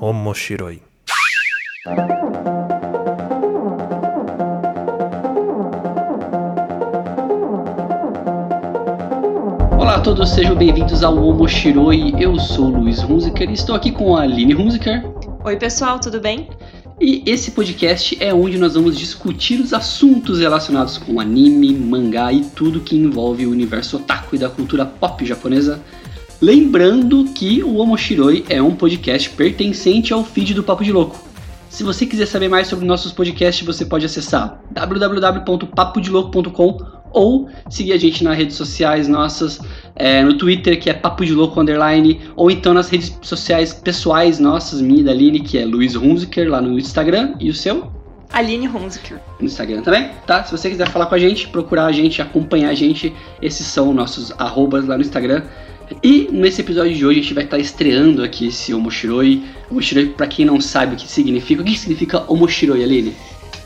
Omoshiroi. Olá a todos, sejam bem-vindos ao Omoshiroi. Eu sou o Luiz Hunziker e estou aqui com a Aline Hunziker. Oi, pessoal, tudo bem? E esse podcast é onde nós vamos discutir os assuntos relacionados com anime, mangá e tudo que envolve o universo otaku e da cultura pop japonesa. Lembrando que o Omoshiroi é um podcast pertencente ao feed do Papo de Louco. Se você quiser saber mais sobre nossos podcasts, você pode acessar www.papodilouco.com ou seguir a gente nas redes sociais nossas, é, no Twitter, que é Papo de Louco Underline, ou então nas redes sociais pessoais nossas, minha e da Aline, que é Luiz Hunziker, lá no Instagram, e o seu? Aline Hunziker. No Instagram também, tá? Se você quiser falar com a gente, procurar a gente, acompanhar a gente, esses são nossos arrobas lá no Instagram. E nesse episódio de hoje a gente vai estar estreando aqui esse Omoshiroi. Omoshiroi, pra quem não sabe o que significa, o que significa Omoshiroi, Aline?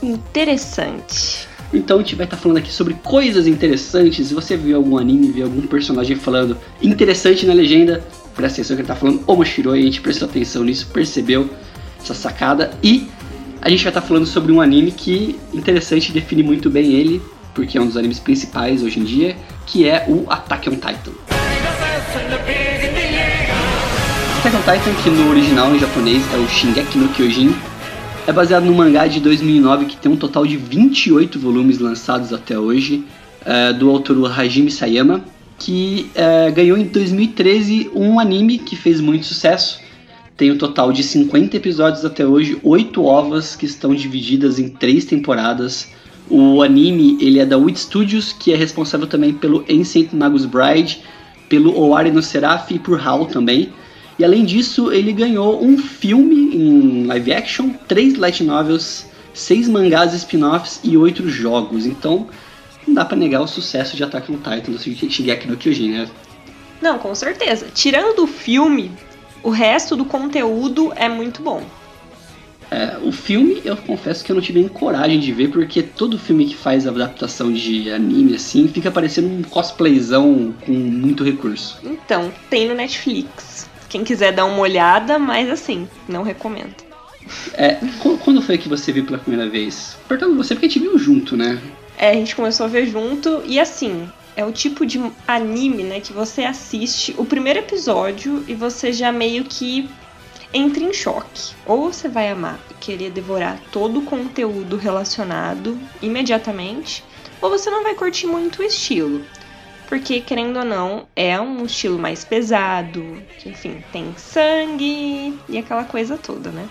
Interessante. Então a gente vai estar falando aqui sobre coisas interessantes. Se você viu algum anime, viu algum personagem falando interessante na legenda, presta atenção que ele está falando Omoshiroi, a gente prestou atenção nisso, percebeu essa sacada. E a gente vai estar falando sobre um anime que, interessante, define muito bem ele, porque é um dos animes principais hoje em dia, que é o Attack on Titan. Attack on Titan, que no original em japonês é o Shingeki no Kyojin, é baseado no mangá de 2009 que tem um total de 28 volumes lançados até hoje, é, do autor Hajime Sayama, que é, ganhou em 2013 um anime que fez muito sucesso. Tem um total de 50 episódios até hoje, 8 ovas que estão divididas em 3 temporadas. O anime ele é da Wit Studios, que é responsável também pelo Ancient Magus Bride, pelo Owari no Seraph e por HAL também. E além disso, ele ganhou um filme em live action, três light novels, seis mangás spin-offs e oito jogos. Então, não dá pra negar o sucesso de Attack on Titan do Shingeki no Kyojin, né? Não, com certeza. Tirando o filme, o resto do conteúdo é muito bom. É, o filme, eu confesso que eu não tive nem coragem de ver, porque todo filme que faz adaptação de anime assim fica parecendo um cosplayzão com muito recurso. Então, tem no Netflix. Quem quiser dar uma olhada, mas assim, não recomendo. É, quando foi que você viu pela primeira vez? Perguntando você, porque a gente viu junto, né? É, a gente começou a ver junto e assim, é o tipo de anime, né, que você assiste o primeiro episódio e você já meio que entra em choque. Ou você vai amar e querer devorar todo o conteúdo relacionado imediatamente, ou você não vai curtir muito o estilo. Porque, querendo ou não, é um estilo mais pesado, que, enfim, tem sangue e aquela coisa toda, né?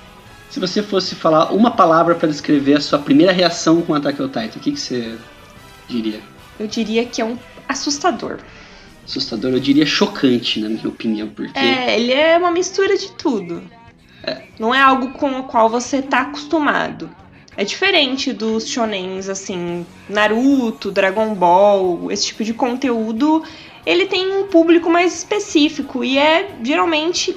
Se você fosse falar uma palavra para descrever a sua primeira reação com Attack on Titan, o que, que você diria? Eu diria que é um assustador. Assustador, eu diria chocante, na minha opinião, porque... É, ele é uma mistura de tudo. É. Não é algo com o qual você tá acostumado. É diferente dos shonens, assim, Naruto, Dragon Ball, esse tipo de conteúdo. Ele tem um público mais específico e é geralmente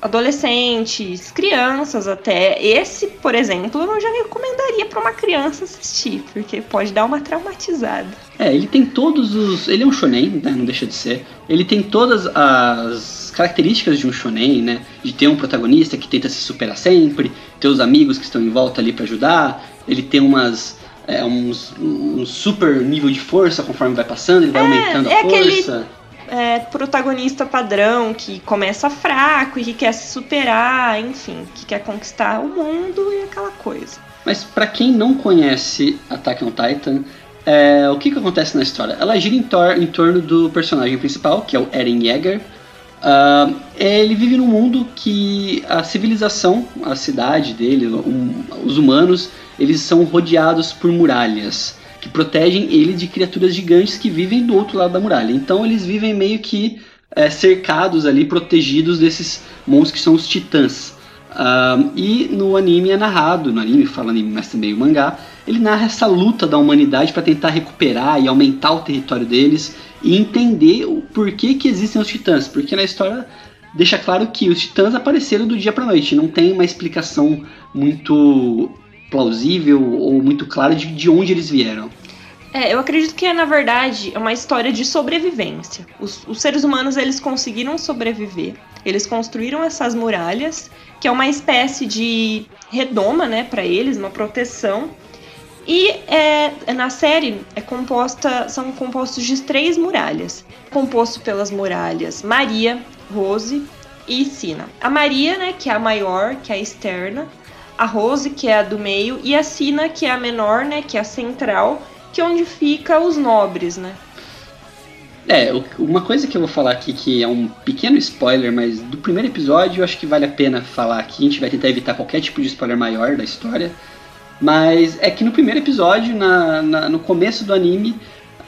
adolescentes, crianças até. Esse, por exemplo, eu já recomendaria para uma criança assistir, porque pode dar uma traumatizada. É, ele tem todos os. Ele é um shonen, né? Não deixa de ser. Ele tem todas as características de um shonen, né? De ter um protagonista que tenta se superar sempre, ter os amigos que estão em volta ali para ajudar. Ele tem umas. É, uns, um super nível de força conforme vai passando, ele vai É, aumentando a é aquele- força. É, protagonista padrão que começa fraco e que quer se superar, enfim, que quer conquistar o mundo e aquela coisa. Mas pra quem não conhece Attack on Titan, é, o que, que acontece na história? Ela gira em, tor- em torno do personagem principal, que é o Eren Yeager. Ah, ele vive num mundo que a civilização, a cidade dele, um- os humanos, eles são rodeados por muralhas que protegem ele de criaturas gigantes que vivem do outro lado da muralha. Então eles vivem meio que é, cercados ali, protegidos desses monstros que são os titãs. Ah, e no anime é narrado, no anime fala anime, mas também o mangá, ele narra essa luta da humanidade para tentar recuperar e aumentar o território deles e entender o porquê que existem os titãs, porque na história deixa claro que os titãs apareceram do dia para noite, não tem uma explicação muito plausível ou muito clara de, de onde eles vieram. É, eu acredito que na verdade é uma história de sobrevivência. Os, os seres humanos eles conseguiram sobreviver. Eles construíram essas muralhas, que é uma espécie de redoma, né, para eles, uma proteção. E é, na série é composta, são compostos de três muralhas, composto pelas muralhas Maria, Rose e Sina. A Maria, né, que é a maior, que é a externa, a Rose, que é a do meio, e a Sina, que é a menor, né, que é a central, que é onde fica os nobres, né? É, uma coisa que eu vou falar aqui que é um pequeno spoiler, mas do primeiro episódio eu acho que vale a pena falar aqui. A gente vai tentar evitar qualquer tipo de spoiler maior da história. Mas é que no primeiro episódio, na, na no começo do anime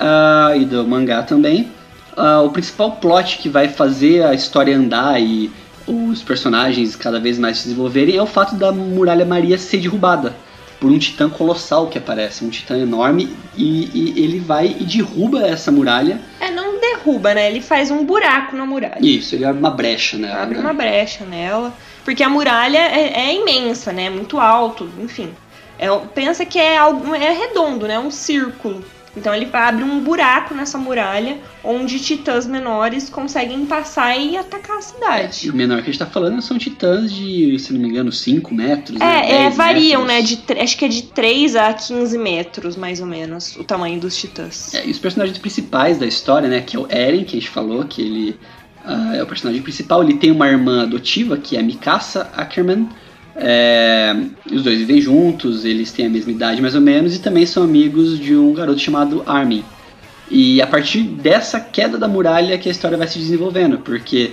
uh, e do mangá também, uh, o principal plot que vai fazer a história andar e os personagens cada vez mais se desenvolverem é o fato da Muralha Maria ser derrubada por um titã colossal que aparece, um titã enorme, e, e, ele vai e derruba essa muralha. É, não derruba, né? Ele faz um buraco na muralha. Isso, ele abre uma brecha nela. Abre né? uma brecha nela. Porque a muralha é, é imensa, né? É muito alto, enfim. É, pensa que é algo é redondo, né? Um círculo. Então ele abre um buraco nessa muralha onde titãs menores conseguem passar e atacar a cidade. E o menor que a gente tá falando são titãs de, se não me engano, 5 metros. É, né? é variam, metros. né? De, acho que é de 3 a 15 metros, mais ou menos, o tamanho dos titãs. É, e os personagens principais da história, né? Que é o Eren, que a gente falou, que ele uh, é o personagem principal. Ele tem uma irmã adotiva, que é a Mikasa Ackerman. É, os dois vivem juntos, eles têm a mesma idade mais ou menos, e também são amigos de um garoto chamado Armin. E a partir dessa queda da muralha que a história vai se desenvolvendo, porque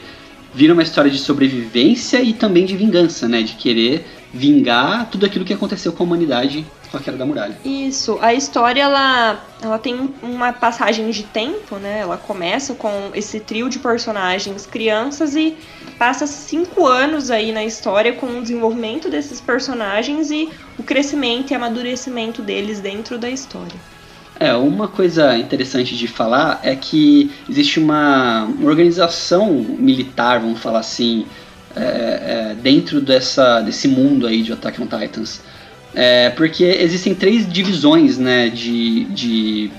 vira uma história de sobrevivência e também de vingança, né? De querer vingar tudo aquilo que aconteceu com a humanidade a queda da muralha. Isso, a história ela, ela tem uma passagem de tempo, né? Ela começa com esse trio de personagens crianças e passa cinco anos aí na história com o desenvolvimento desses personagens e o crescimento e amadurecimento deles dentro da história. É, uma coisa interessante de falar é que existe uma, organização militar, vamos falar assim, é, é, dentro dessa, desse mundo aí de Attack on Titans. É, porque existem três divisões né, de, de,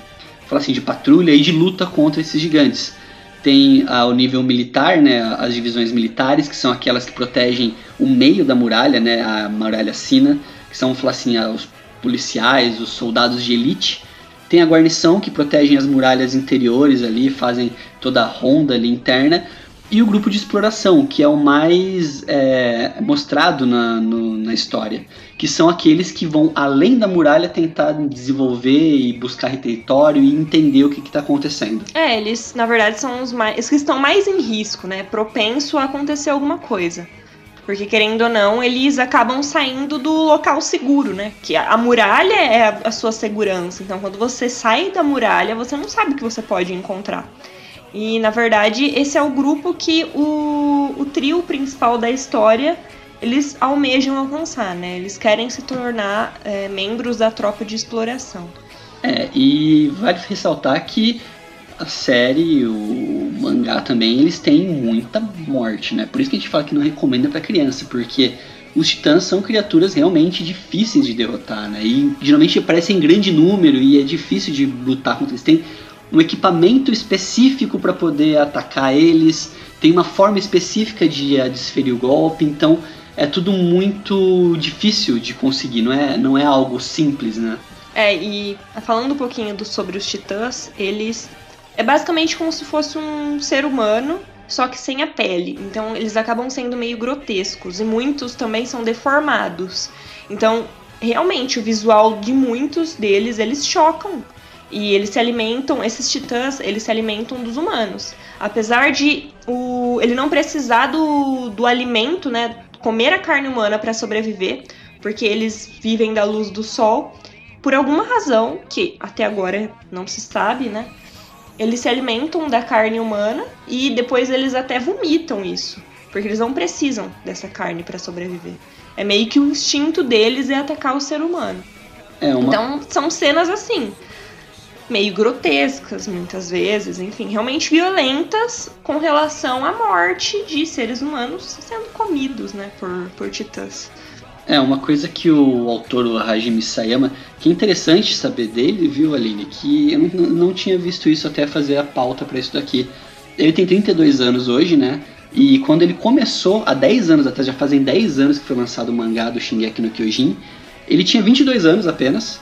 assim, de patrulha e de luta contra esses gigantes. Tem ah, o nível militar, né, as divisões militares, que são aquelas que protegem o meio da muralha, né, a muralha Sina, que são assim, ah, os policiais, os soldados de elite. Tem a guarnição, que protegem as muralhas interiores ali, fazem toda a ronda ali interna e o grupo de exploração, que é o mais é, mostrado na, no, na história, que são aqueles que vão além da muralha tentar desenvolver e buscar território e entender o que está acontecendo. É, eles na verdade são os mais, os que estão mais em risco, né? Propenso a acontecer alguma coisa. Porque querendo ou não, eles acabam saindo do local seguro, né? Que a, muralha é a, a sua segurança. Então, quando você sai da muralha, você não sabe o que você pode encontrar. E na verdade, esse é o grupo que o, o trio principal da história eles almejam alcançar, né? Eles querem se tornar é, membros da tropa de exploração. É, e vale ressaltar que a série, o mangá também, eles têm muita morte, né? Por isso que a gente fala que não recomenda para criança, porque os titãs são criaturas realmente difíceis de derrotar, né? E geralmente aparecem em grande número e é difícil de lutar contra eles. Tem um equipamento específico para poder atacar eles, tem uma forma específica de desferir o golpe, então é tudo muito difícil de conseguir, não é, não é algo simples, né? É, e falando um pouquinho do, sobre os titãs, eles. É basicamente como se fosse um ser humano, só que sem a pele. Então eles acabam sendo meio grotescos. E muitos também são deformados. Então, realmente, o visual de muitos deles, eles chocam e eles se alimentam, esses titãs, eles se alimentam dos humanos. Apesar de o, ele não precisar do, do alimento, né? Comer a carne humana para sobreviver, porque eles vivem da luz do sol. Por alguma razão, que até agora não se sabe, né? Eles se alimentam da carne humana e depois eles até vomitam isso. Porque eles não precisam dessa carne para sobreviver. É meio que o instinto deles é atacar o ser humano. É uma... Então são cenas assim meio grotescas muitas vezes, enfim, realmente violentas com relação à morte de seres humanos sendo comidos, né, por, por titãs. É, uma coisa que o autor, o Hajime Sayama, que é interessante saber dele, viu, Aline, que eu não, não tinha visto isso até fazer a pauta para isso daqui. Ele tem 32 anos hoje, né? E quando ele começou, há 10 anos atrás, já fazem 10 anos que foi lançado o mangá do Shingeki no Kyojin, ele tinha 22 anos apenas,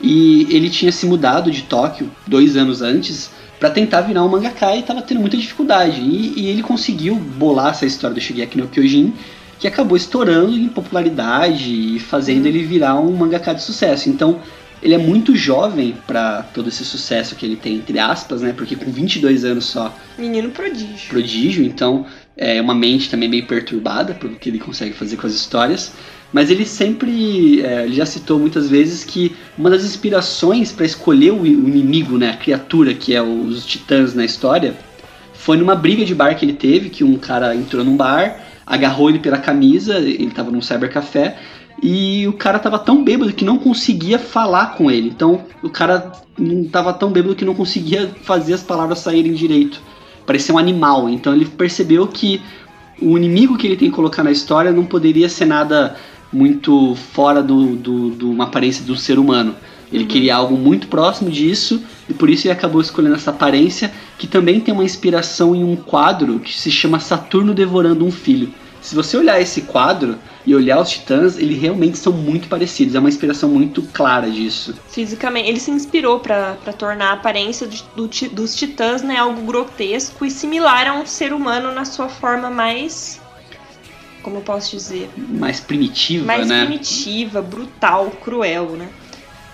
e ele tinha se mudado de Tóquio dois anos antes para tentar virar um mangaka e estava tendo muita dificuldade. E, e, ele conseguiu bolar essa história do Shigeki no Kyojin, que acabou estourando em popularidade e fazendo ele virar um mangaka de sucesso. Então, ele é muito jovem para todo esse sucesso que ele tem, entre aspas, né? Porque com 22 anos só. Menino prodígio. Prodígio, então é uma mente também meio perturbada pelo que ele consegue fazer com as histórias. Mas ele sempre é, ele já citou muitas vezes que uma das inspirações para escolher o, inimigo, né, a criatura que é os titãs na história, foi numa briga de bar que ele teve, que um cara entrou num bar, agarrou ele pela camisa, ele estava num cybercafé, e o cara tava tão bêbado que não conseguia falar com ele. Então o cara tava tão bêbado que não conseguia fazer as palavras saírem direito. Parecia um animal. Então ele percebeu que o inimigo que ele tem que colocar na história não poderia ser nada muito fora do, do, do uma aparência de um ser humano. Ele uhum. queria algo muito próximo disso e por isso ele acabou escolhendo essa aparência que também tem uma inspiração em um quadro que se chama Saturno devorando um filho. Se você olhar esse quadro e olhar os titãs, eles realmente são muito parecidos. É uma inspiração muito clara disso. Fisicamente, ele se inspirou para tornar a aparência do, do, dos titãs né, algo grotesco e similar a um ser humano na sua forma mais como eu posso dizer? Mais primitiva, mais né? Mais primitiva, brutal, cruel, né?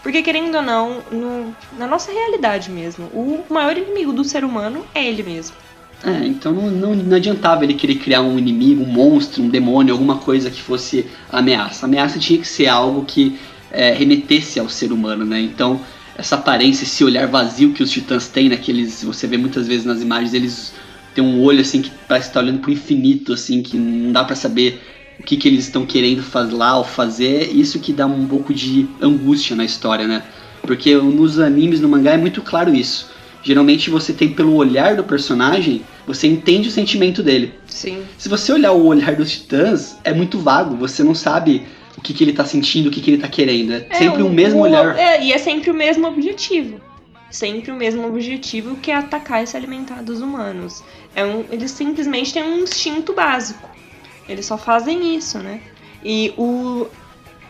Porque, querendo ou não, no, na nossa realidade mesmo, o maior inimigo do ser humano é ele mesmo. É, então não, não, não, adiantava ele querer criar um inimigo, um monstro, um demônio, alguma coisa que fosse ameaça. A ameaça tinha que ser algo que é, remetesse ao ser humano, né? Então, essa aparência, esse olhar vazio que os titãs têm, né? Que eles, você vê muitas vezes nas imagens, eles tem um olho assim que parece estar tá olhando pro infinito, assim, que não dá para saber o que, que eles estão querendo fazer lá ou fazer. Isso que dá um pouco de angústia na história, né? Porque nos animes, no mangá, é muito claro isso. Geralmente você tem pelo olhar do personagem, você entende o sentimento dele. Sim. Se você olhar o olhar dos titãs, é muito vago, você não sabe o que, que ele tá sentindo, o que, que ele tá querendo. É, é sempre o, o mesmo o, olhar. É, e é sempre o mesmo objetivo sempre o mesmo objetivo que é atacar e se alimentar dos humanos. É um, eles simplesmente têm um instinto básico. Eles só fazem isso, né? E o.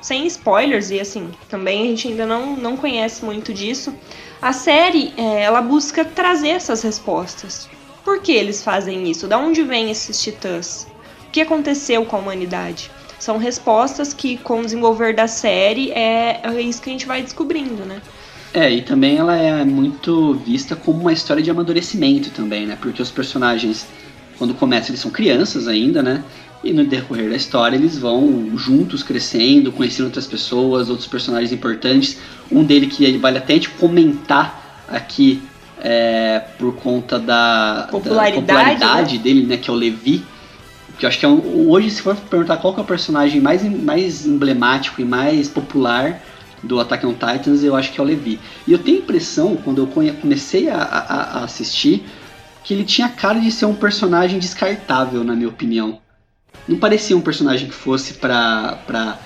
Sem spoilers, e assim, também a gente ainda não, não conhece muito disso. A série, é, ela busca trazer essas respostas. Por que eles fazem isso? Da onde vêm esses titãs? O que aconteceu com a humanidade? São respostas que, com o desenvolver da série, é, é isso que a gente vai descobrindo, né? É, e também ela é muito vista como uma história de amadurecimento também, né? Porque os personagens, quando começam, eles são crianças ainda, né? E no decorrer da história eles vão juntos crescendo, conhecendo outras pessoas, outros personagens importantes. Um dele que vale até de comentar aqui é, por conta da popularidade, da popularidade né? dele, né? Que é o Levi. Que eu acho que é um, hoje, se for perguntar qual é o personagem mais, mais emblemático e mais popular, do Attack on Titans, eu acho que é o Levi. E eu tenho a impressão, quando eu comecei a, a, a assistir, que ele tinha cara de ser um personagem descartável, na minha opinião. Não parecia um personagem que fosse pra, pra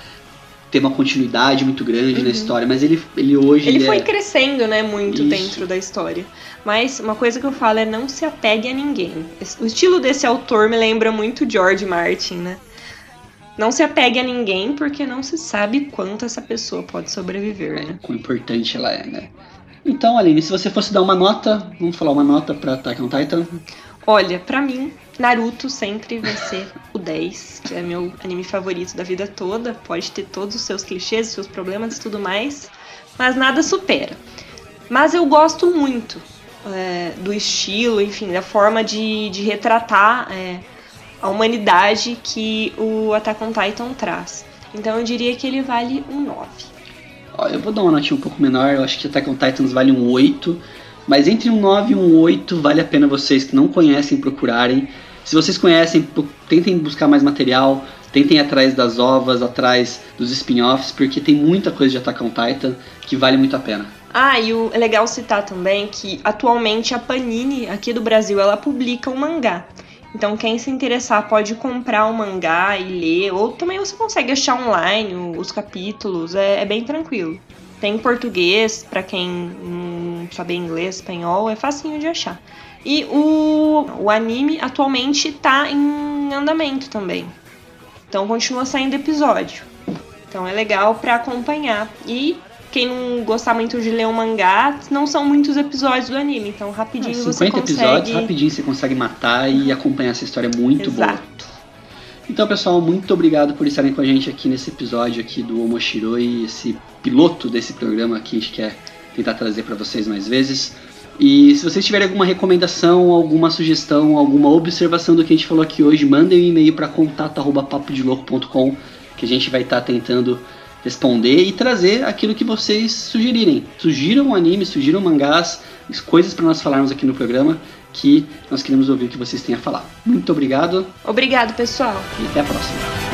ter uma continuidade muito grande uhum. na história, mas ele, ele hoje. Ele, ele foi é... crescendo, né, muito Isso. dentro da história. Mas uma coisa que eu falo é não se apegue a ninguém. O estilo desse autor me lembra muito George Martin, né? Não se apegue a ninguém, porque não se sabe quanto essa pessoa pode sobreviver, né? Quão importante ela é, né? Então, Aline, se você fosse dar uma nota, vamos falar uma nota pra Attack on Titan? Olha, pra mim, Naruto sempre vai ser o 10, que é meu anime favorito da vida toda. Pode ter todos os seus clichês, os seus problemas e tudo mais, mas nada supera. Mas eu gosto muito é, do estilo, enfim, da forma de, de retratar é, a humanidade que o Attack on Titan traz. Então eu diria que ele vale um 9. Ó, eu vou dar uma notinha um pouco menor, eu acho que Attack on Titans vale um 8. Mas entre um 9 e um 8 vale a pena vocês que não conhecem procurarem. Se vocês conhecem, tentem buscar mais material, tentem ir atrás das ovas, atrás dos spin-offs, porque tem muita coisa de Attack on Titan que vale muito a pena. Ah, e o, é legal citar também que atualmente a Panini aqui do Brasil ela publica um mangá. Então, quem se interessar pode comprar o mangá e ler, ou também você consegue achar online os capítulos, é, é bem tranquilo. Tem português, para quem não sabe inglês, espanhol, é facinho de achar. E o, o anime atualmente tá em andamento também. Então continua saindo episódio. Então é legal para acompanhar. E quem não gostar muito de ler um mangá, não são muitos episódios do anime. Então rapidinho é, você consegue... 50 episódios, rapidinho você consegue matar e acompanhar essa história muito Exato. boa. Então, pessoal, muito obrigado por estarem com a gente aqui nesse episódio aqui do Omoshiroi, esse piloto desse programa que a gente quer tentar trazer para vocês mais vezes. E se vocês tiverem alguma recomendação, alguma sugestão, alguma observação do que a gente falou aqui hoje, mandem um e-mail para contato@papodelouco.com que a gente vai estar tá tentando responder e trazer aquilo que vocês sugerirem. Sugiram anime, sugiram mangás, coisas para nós falarmos aqui no programa que nós queremos ouvir o que vocês têm a falar. Muito obrigado. Obrigado, pessoal. E até a próxima.